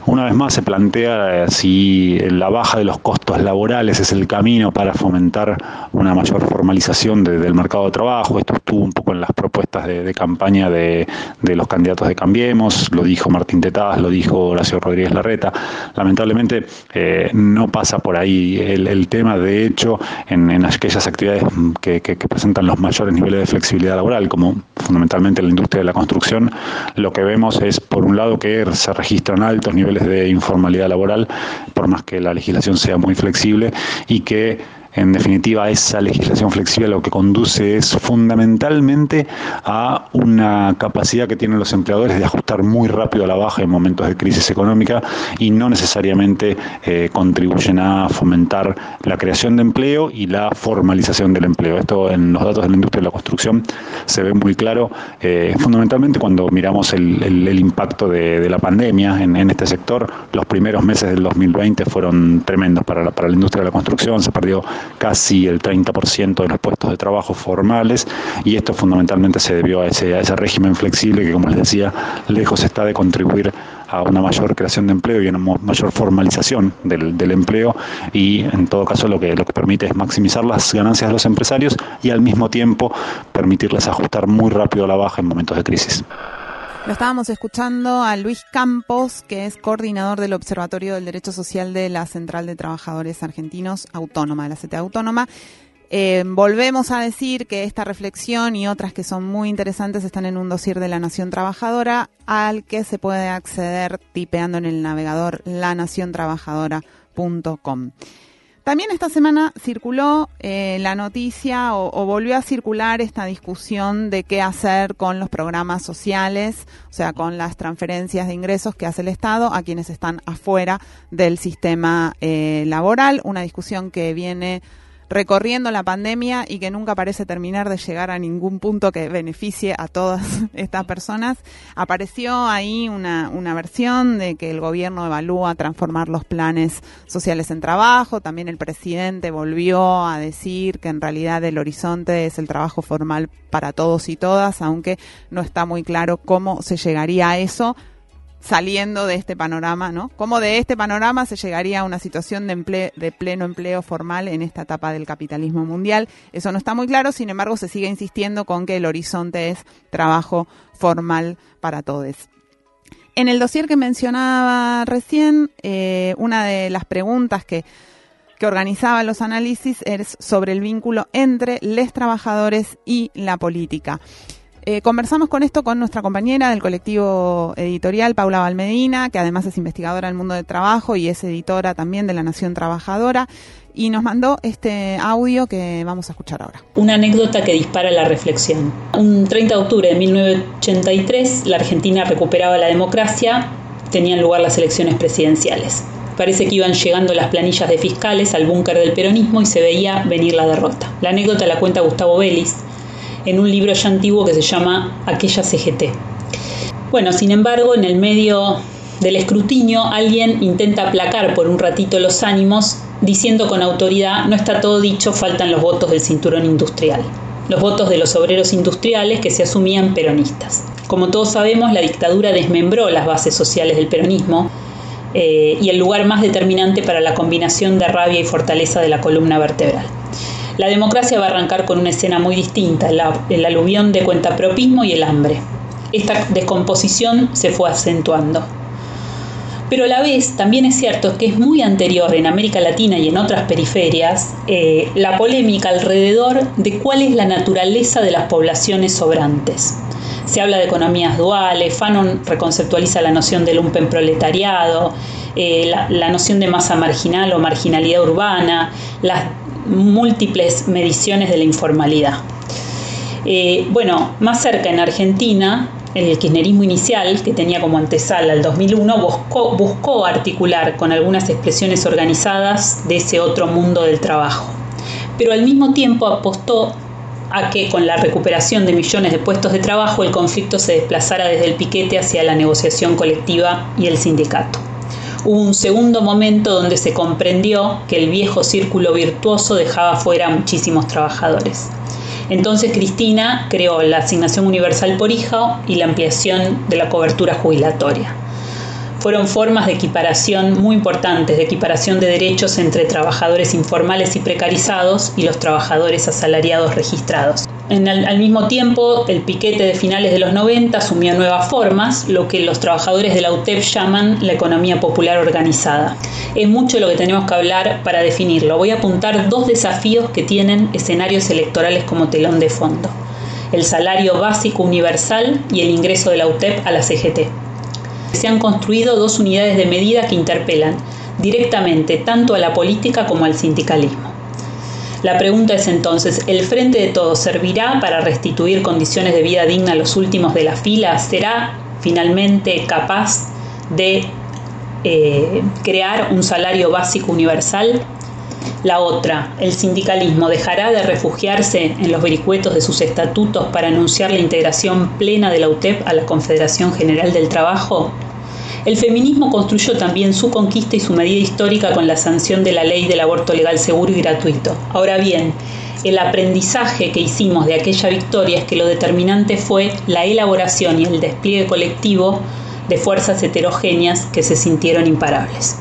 una vez más se plantea si la baja de los costos laborales es el camino para fomentar una mayor formalización del mercado de trabajo. Esto estuvo un poco en las propuestas de, campaña de, los candidatos de Cambiemos, lo dijo Martín Tetaz, lo dijo Horacio Rodríguez Larreta. Lamentablemente eh, no pasa por ahí el, tema, de hecho, en, aquellas actividades que, que presentan los mayores niveles de flexibilidad laboral, como fundamentalmente la industria de la construcción, lo que vemos es, por un lado, que se registran altos niveles de informalidad laboral, por más que la legislación sea muy flexible y que en definitiva, esa legislación flexible lo que conduce es fundamentalmente a una capacidad que tienen los empleadores de ajustar muy rápido a la baja en momentos de crisis económica y no necesariamente eh, contribuyen a fomentar la creación de empleo y la formalización del empleo. Esto en los datos de la industria de la construcción se ve muy claro, eh, fundamentalmente cuando miramos el, impacto de, la pandemia en, este sector. Los primeros meses del 2020 fueron tremendos para para la industria de la construcción, se perdió casi el 30% de los puestos de trabajo formales y esto fundamentalmente se debió a ese, ese régimen flexible que, como les decía, lejos está de contribuir a una mayor creación de empleo y una mayor formalización del, del, empleo y en todo caso lo que, lo que permite es maximizar las ganancias de los empresarios y al mismo tiempo permitirles ajustar muy rápido a la baja en momentos de crisis. Lo estábamos escuchando a Luis Campos, que es coordinador del Observatorio del Derecho Social de la Central de Trabajadores Argentinos Autónoma, de la CTA Autónoma. Eh, volvemos a decir que esta reflexión y otras que son muy interesantes están en un dossier de La Nación Trabajadora, al que se puede acceder tipeando en el navegador lanaciontrabajadora.com. También esta semana circuló eh, la noticia o, volvió a circular esta discusión de qué hacer con los programas sociales, o sea, con las transferencias de ingresos que hace el Estado a quienes están afuera del sistema eh, laboral. Una discusión que viene recorriendo la pandemia y que nunca parece terminar de llegar a ningún punto que beneficie a todas estas personas. Apareció ahí una, una versión de que el gobierno evalúa transformar los planes sociales en trabajo. También el presidente volvió a decir que en realidad el horizonte es el trabajo formal para todos y todas, aunque no está muy claro cómo se llegaría a eso saliendo de este panorama, ¿no? ¿Cómo de este panorama se llegaría a una situación de, de pleno empleo formal en esta etapa del capitalismo mundial? Eso no está muy claro, sin embargo se sigue insistiendo con que el horizonte es trabajo formal para todos. En el dossier que mencionaba recién, eh, una de las preguntas que, que organizaba los análisis es sobre el vínculo entre los trabajadores y la política. Eh, conversamos con esto con nuestra compañera del colectivo editorial, Paula Valmedina, que además es investigadora del mundo del trabajo y es editora también de La Nación Trabajadora, y nos mandó este audio que vamos a escuchar ahora. Una anécdota que dispara la reflexión. Un 30 de octubre de 1983, la Argentina recuperaba la democracia, tenían lugar las elecciones presidenciales. Parece que iban llegando las planillas de fiscales al búnker del peronismo y se veía venir la derrota. La anécdota la cuenta Gustavo Vélez, en un libro ya antiguo que se llama Aquella CGT. Bueno, sin embargo, en el medio del escrutinio alguien intenta aplacar por un ratito los ánimos diciendo con autoridad no está todo dicho, faltan los votos del cinturón industrial, los votos de los obreros industriales que se asumían peronistas. Como todos sabemos, la dictadura desmembró las bases sociales del peronismo eh, y el lugar más determinante para la combinación de rabia y fortaleza de la columna vertebral. La democracia va a arrancar con una escena muy distinta, el aluvión de cuentapropismo y el hambre. Esta descomposición se fue acentuando. Pero a la vez también es cierto que es muy anterior en América Latina y en otras periferias eh, la polémica alrededor de cuál es la naturaleza de las poblaciones sobrantes. Se habla de economías duales, Fanon reconceptualiza la noción del lumpen proletariado, eh, la, la, noción de masa marginal o marginalidad urbana, las múltiples mediciones de la informalidad. Eh, bueno, más cerca en Argentina, el kirchnerismo inicial, que tenía como antesala el 2001, buscó, buscó articular con algunas expresiones organizadas de ese otro mundo del trabajo. Pero al mismo tiempo apostó a que con la recuperación de millones de puestos de trabajo el conflicto se desplazara desde el piquete hacia la negociación colectiva y el sindicato hubo un segundo momento donde se comprendió que el viejo círculo virtuoso dejaba fuera a muchísimos trabajadores. Entonces Cristina creó la asignación universal por hijo y la ampliación de la cobertura jubilatoria. Fueron formas de equiparación muy importantes, de equiparación de derechos entre trabajadores informales y precarizados y los trabajadores asalariados registrados. al mismo tiempo, el piquete de finales de los 90 asumió nuevas formas, lo que los trabajadores de la UTEP llaman la economía popular organizada. Es mucho lo que tenemos que hablar para definirlo. Voy a apuntar dos desafíos que tienen escenarios electorales como telón de fondo. El salario básico universal y el ingreso de la UTEP a la CGT se han construido dos unidades de medida que interpelan directamente tanto a la política como al sindicalismo. La pregunta es entonces, ¿el Frente de Todos servirá para restituir condiciones de vida digna a los últimos de la fila? ¿Será finalmente capaz de eh, crear un salario básico universal? La otra, el sindicalismo dejará de refugiarse en los vericuetos de sus estatutos para anunciar la integración plena de la UTEP a la Confederación General del Trabajo. El feminismo construyó también su conquista y su medida histórica con la sanción de la ley del aborto legal seguro y gratuito. Ahora bien, el aprendizaje que hicimos de aquella victoria es que lo determinante fue la elaboración y el despliegue colectivo de fuerzas heterogéneas que se sintieron imparables.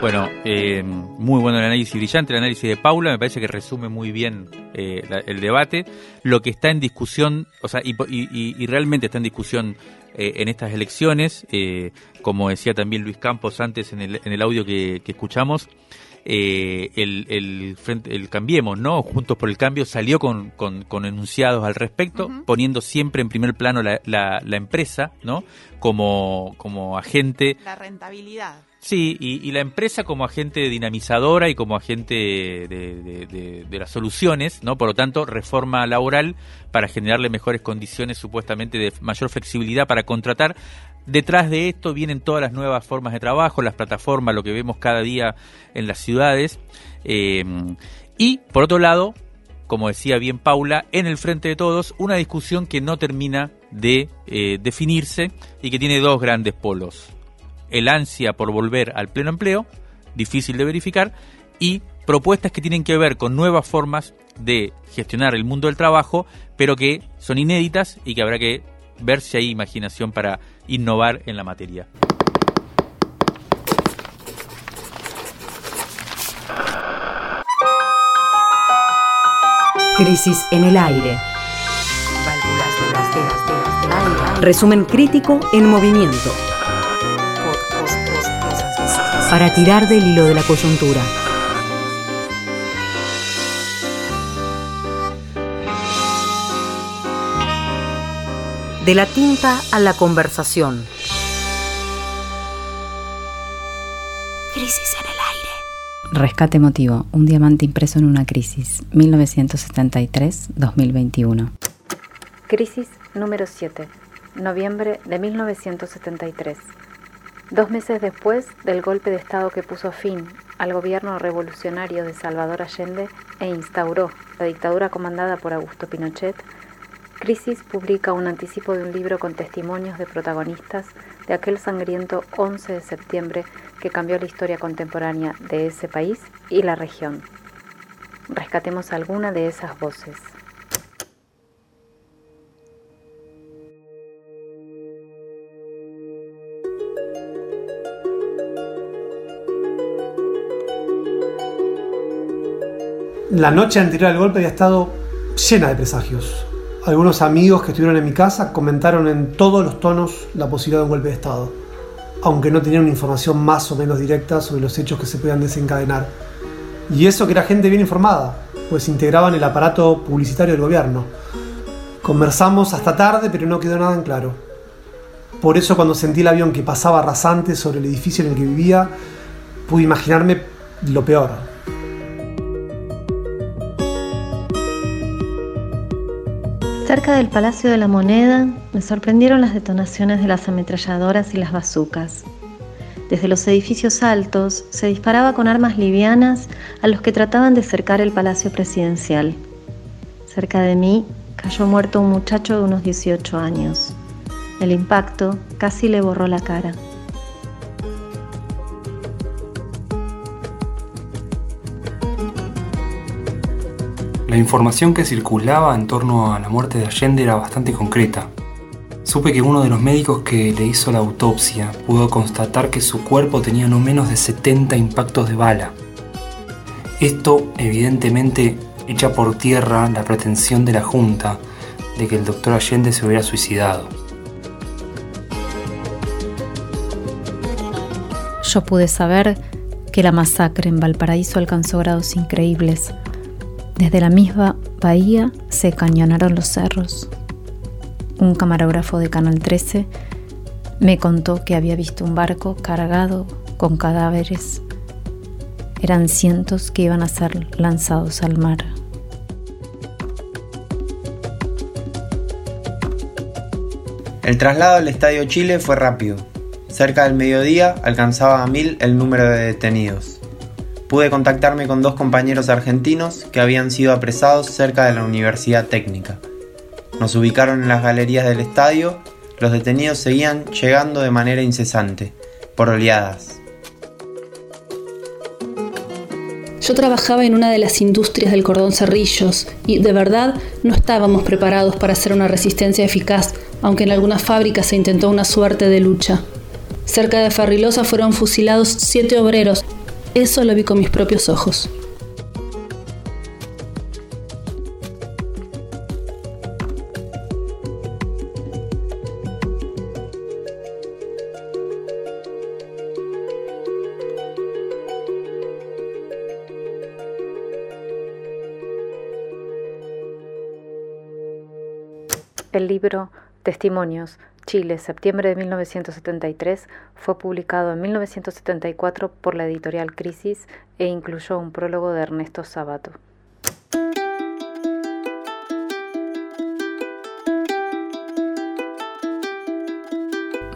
Bueno, eh, muy bueno el análisis, brillante el análisis de Paula, me parece que resume muy bien eh, el debate. Lo que está en discusión, o sea, y, realmente está en discusión eh, en estas elecciones, como decía también Luis Campos antes en el, en el audio que, escuchamos, el, el, el, Cambiemos, ¿no? Juntos por el Cambio salió con, con, enunciados al respecto, poniendo siempre en primer plano la, la, la empresa, ¿no? Como, como agente. La rentabilidad Sí, y, la empresa como agente dinamizadora y como agente de, las soluciones, ¿no? Por lo tanto, reforma laboral para generarle mejores condiciones, supuestamente de mayor flexibilidad para contratar. Detrás de esto vienen todas las nuevas formas de trabajo, las plataformas, lo que vemos cada día en las ciudades. Eh, y, por otro lado, como decía bien Paula, en el frente de todos, una discusión que no termina de eh, definirse y que tiene dos grandes polos el ansia por volver al pleno empleo, difícil de verificar, y propuestas que tienen que ver con nuevas formas de gestionar el mundo del trabajo, pero que son inéditas y que habrá que ver si hay imaginación para innovar en la materia. Crisis en el aire. Resumen crítico en movimiento para tirar del hilo de la coyuntura. De la tinta a la conversación. Crisis en el aire. Rescate emotivo, un diamante impreso en una crisis, 1973-2021. Crisis número 7, noviembre de 1973. Dos meses después del golpe de Estado que puso fin al gobierno revolucionario de Salvador Allende e instauró la dictadura comandada por Augusto Pinochet, Crisis publica un anticipo de un libro con testimonios de protagonistas de aquel sangriento 11 de septiembre que cambió la historia contemporánea de ese país y la región. Rescatemos alguna de esas voces. La noche anterior al golpe había estado llena de presagios. Algunos amigos que estuvieron en mi casa comentaron en todos los tonos la posibilidad de un golpe de Estado, aunque no tenían una información más o menos directa sobre los hechos que se podían desencadenar. Y eso que era gente bien informada, pues integraban el aparato publicitario del gobierno. Conversamos hasta tarde, pero no quedó nada en claro. Por eso cuando sentí el avión que pasaba rasante sobre el edificio en el que vivía, pude imaginarme lo peor, Cerca del Palacio de la Moneda me sorprendieron las detonaciones de las ametralladoras y las bazucas. Desde los edificios altos se disparaba con armas livianas a los que trataban de cercar el Palacio Presidencial. Cerca de mí cayó muerto un muchacho de unos 18 años. El impacto casi le borró la cara. La información que circulaba en torno a la muerte de Allende era bastante concreta. Supe que uno de los médicos que le hizo la autopsia pudo constatar que su cuerpo tenía no menos de 70 impactos de bala. Esto evidentemente echa por tierra la pretensión de la Junta de que el doctor Allende se hubiera suicidado. Yo pude saber que la masacre en Valparaíso alcanzó grados increíbles. Desde la misma bahía se cañonaron los cerros. Un camarógrafo de Canal 13 me contó que había visto un barco cargado con cadáveres. Eran cientos que iban a ser lanzados al mar. El traslado al Estadio Chile fue rápido. Cerca del mediodía alcanzaba a mil el número de detenidos. Pude contactarme con dos compañeros argentinos que habían sido apresados cerca de la Universidad Técnica. Nos ubicaron en las galerías del estadio, los detenidos seguían llegando de manera incesante, por oleadas. Yo trabajaba en una de las industrias del cordón Cerrillos y de verdad no estábamos preparados para hacer una resistencia eficaz, aunque en algunas fábricas se intentó una suerte de lucha. Cerca de Farrilosa fueron fusilados siete obreros. Eso lo vi con mis propios ojos. El libro Testimonios, Chile, septiembre de 1973, fue publicado en 1974 por la editorial Crisis e incluyó un prólogo de Ernesto Sabato.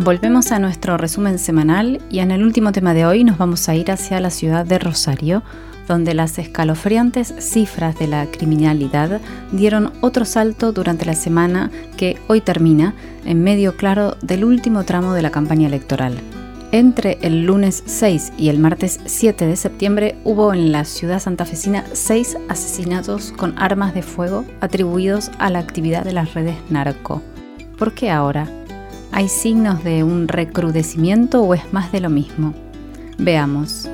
Volvemos a nuestro resumen semanal y en el último tema de hoy nos vamos a ir hacia la ciudad de Rosario, donde las escalofriantes cifras de la criminalidad dieron otro salto durante la semana que hoy termina en medio claro del último tramo de la campaña electoral. Entre el lunes 6 y el martes 7 de septiembre hubo en la ciudad santafesina seis asesinatos con armas de fuego atribuidos a la actividad de las redes narco. ¿Por qué ahora? ¿Hay signos de un recrudecimiento o es más de lo mismo? Veamos.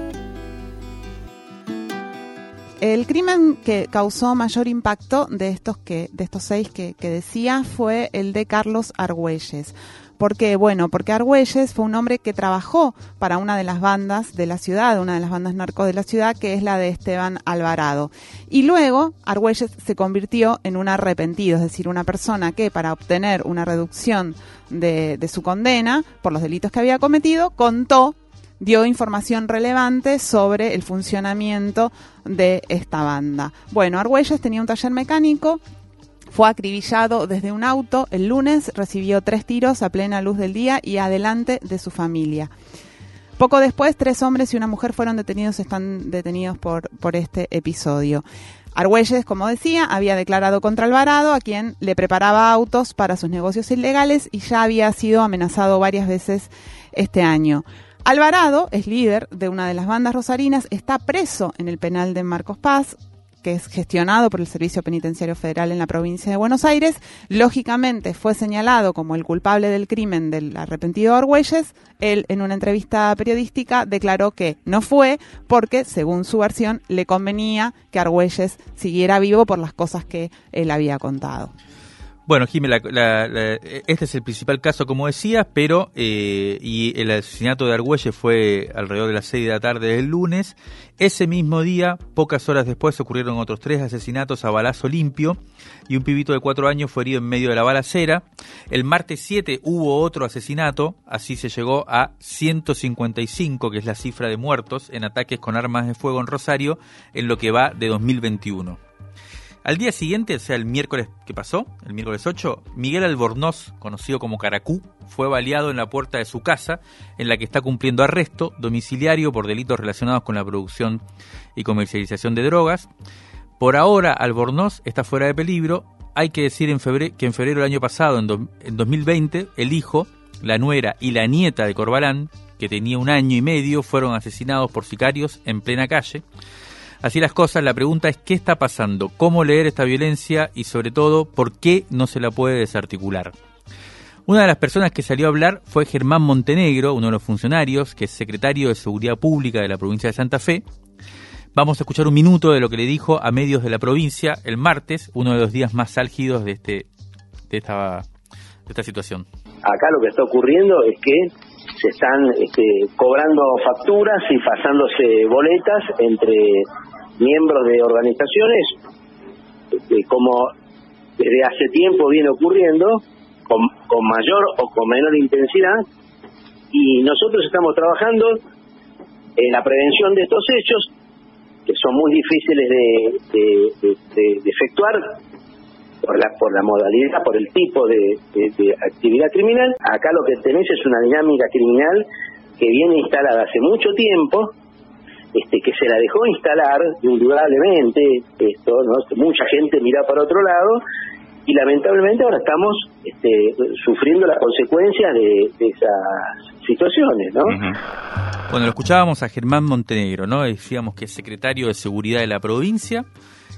El crimen que causó mayor impacto de estos que, de estos seis que, que decía fue el de Carlos Argüelles. ¿Por qué? Bueno, porque Argüelles fue un hombre que trabajó para una de las bandas de la ciudad, una de las bandas narcos de la ciudad, que es la de Esteban Alvarado. Y luego Argüelles se convirtió en un arrepentido, es decir, una persona que para obtener una reducción de, de su condena por los delitos que había cometido, contó dio información relevante sobre el funcionamiento de esta banda. Bueno, Argüelles tenía un taller mecánico fue acribillado desde un auto el lunes, recibió tres tiros a plena luz del día y adelante de su familia. Poco después, tres hombres y una mujer fueron detenidos, están detenidos por, por este episodio. Argüelles, como decía, había declarado contra Alvarado, a quien le preparaba autos para sus negocios ilegales y ya había sido amenazado varias veces este año. Alvarado es líder de una de las bandas rosarinas, está preso en el penal de Marcos Paz, que es gestionado por el Servicio Penitenciario Federal en la provincia de Buenos Aires, lógicamente fue señalado como el culpable del crimen del arrepentido Argüelles. Él, en una entrevista periodística, declaró que no fue porque, según su versión, le convenía que Argüelles siguiera vivo por las cosas que él había contado. Bueno, Jiménez, este es el principal caso, como decías, pero eh, y el asesinato de Argüelles fue alrededor de las 6 de la tarde del lunes. Ese mismo día, pocas horas después, ocurrieron otros tres asesinatos a balazo limpio y un pibito de cuatro años fue herido en medio de la balacera. El martes 7 hubo otro asesinato, así se llegó a 155, que es la cifra de muertos en ataques con armas de fuego en Rosario, en lo que va de 2021. Al día siguiente, o sea, el miércoles que pasó, el miércoles 8, Miguel Albornoz, conocido como Caracú, fue baleado en la puerta de su casa, en la que está cumpliendo arresto domiciliario por delitos relacionados con la producción y comercialización de drogas. Por ahora, Albornoz está fuera de peligro. Hay que decir en febrero, que en febrero del año pasado, en, en 2020, el hijo, la nuera y la nieta de Corbalán, que tenía un año y medio, fueron asesinados por sicarios en plena calle. Así las cosas, la pregunta es qué está pasando, cómo leer esta violencia y sobre todo por qué no se la puede desarticular. Una de las personas que salió a hablar fue Germán Montenegro, uno de los funcionarios, que es secretario de Seguridad Pública de la provincia de Santa Fe. Vamos a escuchar un minuto de lo que le dijo a medios de la provincia el martes, uno de los días más álgidos de, este, de, esta, de esta situación. Acá lo que está ocurriendo es que se están este, cobrando facturas y pasándose boletas entre miembros de organizaciones, este, como desde hace tiempo viene ocurriendo, con, con mayor o con menor intensidad, y nosotros estamos trabajando en la prevención de estos hechos, que son muy difíciles de, de efectuar por la, por la modalidad, por el tipo de, actividad criminal. Acá lo que tenés es una dinámica criminal que viene instalada hace mucho tiempo, este, que se la dejó instalar indudablemente, esto, ¿no? mucha gente mira para otro lado, y lamentablemente ahora estamos este, sufriendo las consecuencias de, esas situaciones, ¿no? Bueno, lo escuchábamos a Germán Montenegro, ¿no? Decíamos que es secretario de Seguridad de la provincia,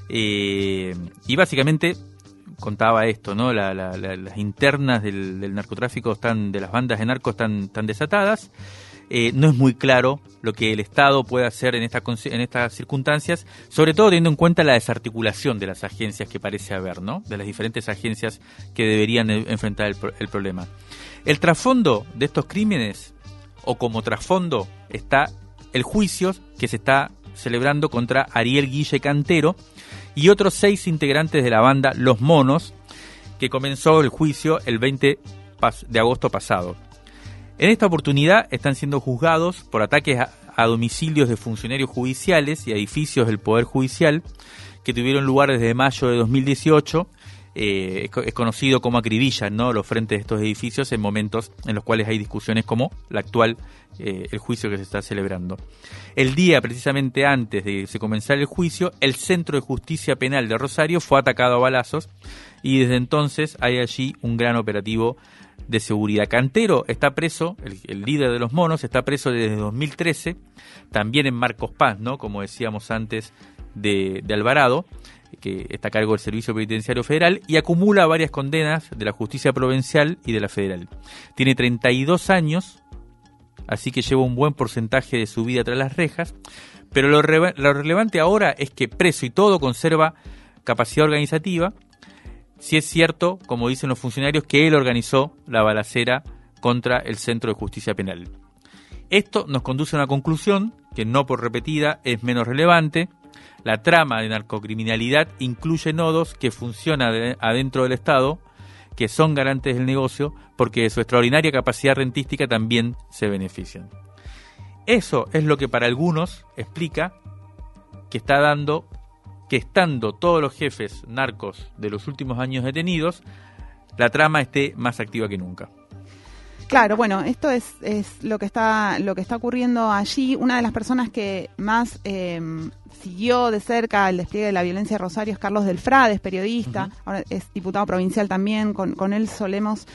eh, y básicamente contaba esto, ¿no? las internas del, narcotráfico están, de las bandas de narcos están, tan desatadas. Eh, no es muy claro lo que el Estado puede hacer en, esta, en estas circunstancias, sobre todo teniendo en cuenta la desarticulación de las agencias que parece haber, ¿no? De las diferentes agencias que deberían e, enfrentar el, el problema. El trasfondo de estos crímenes, o como trasfondo, está el juicio que se está celebrando contra Ariel Guille Cantero, y otros seis integrantes de la banda Los Monos, que comenzó el juicio el 20 de agosto pasado. En esta oportunidad están siendo juzgados por ataques a, domicilios de funcionarios judiciales y edificios del Poder Judicial que tuvieron lugar desde mayo de 2018 eh, es conocido como acribillan ¿no? los frentes de estos edificios en momentos en los cuales hay discusiones como la actual, eh, el juicio que se está celebrando. El día precisamente antes de que se comenzara el juicio, el Centro de Justicia Penal de Rosario fue atacado a balazos y desde entonces hay allí un gran operativo de seguridad. Cantero está preso, el, líder de los monos está preso desde 2013, también en Marcos Paz, ¿no? como decíamos antes, de, Alvarado que está a cargo del Servicio Penitenciario Federal y acumula varias condenas de la justicia provincial y de la federal. Tiene 32 años, así que lleva un buen porcentaje de su vida tras las rejas, pero lo, relevante ahora es que preso y todo conserva capacidad organizativa, si es cierto, como dicen los funcionarios, que él organizó la balacera contra el Centro de Justicia Penal. Esto nos conduce a una conclusión que no por repetida es menos relevante, la trama de narcocriminalidad incluye nodos que funcionan adentro del Estado, que son garantes del negocio, porque de su extraordinaria capacidad rentística también se benefician. Eso es lo que para algunos explica que está dando que estando todos los jefes narcos de los últimos años detenidos, la trama esté más activa que nunca. Claro, bueno, esto es, es, lo que está lo que está ocurriendo allí. Una de las personas que más em, siguió de cerca el despliegue de la violencia de Rosario es Carlos Delfrade, es periodista, ahora es diputado provincial también, con, con él solemos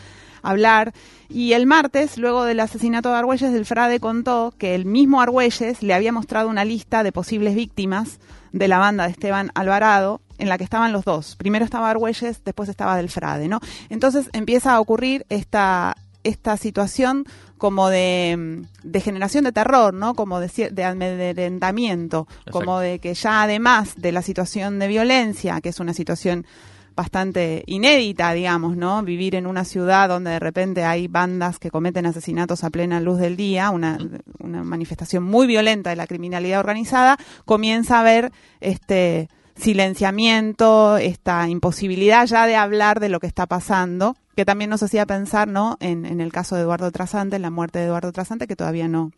hablar. Y el martes, luego del asesinato de Argüelles, Delfrade contó que el mismo Argüelles le había mostrado una lista de posibles víctimas de la banda de Esteban Alvarado en la que estaban los dos. Primero estaba Argüelles, después estaba Delfrade, ¿no? Entonces empieza a ocurrir esta esta situación como de, de, generación de terror, ¿no? Como de, de amedrentamiento, como de que ya además de la situación de violencia, que es una situación bastante inédita, digamos, ¿no? Vivir en una ciudad donde de repente hay bandas que cometen asesinatos a plena luz del día, una, manifestación muy violenta de la criminalidad organizada, comienza a haber este silenciamiento, esta imposibilidad ya de hablar de lo que está pasando que también nos hacía pensar, ¿no? En, en el caso de Eduardo Trasante, en la muerte de Eduardo Trasante, que todavía no,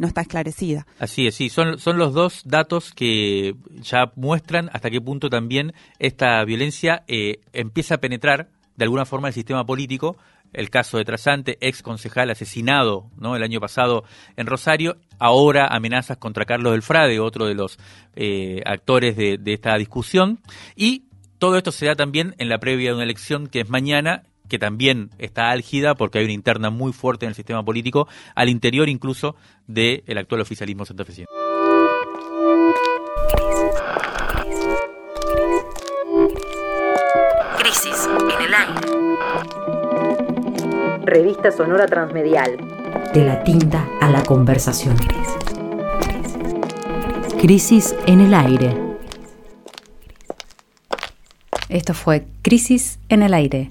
no está esclarecida. Así es, sí, son, son los dos datos que ya muestran hasta qué punto también esta violencia eh, empieza a penetrar de alguna forma el sistema político. El caso de Trasante, ex concejal asesinado ¿no? el año pasado en Rosario, ahora amenazas contra Carlos del Frade, otro de los eh, actores de esta discusión. Y todo esto se da también en la previa de una elección que es mañana que también está álgida porque hay una interna muy fuerte en el sistema político, al interior incluso del actual oficialismo santafesino. Crisis en el aire. Revista Sonora Transmedial. De la tinta a la conversación. Crisis en el aire. Esto fue Crisis en el aire.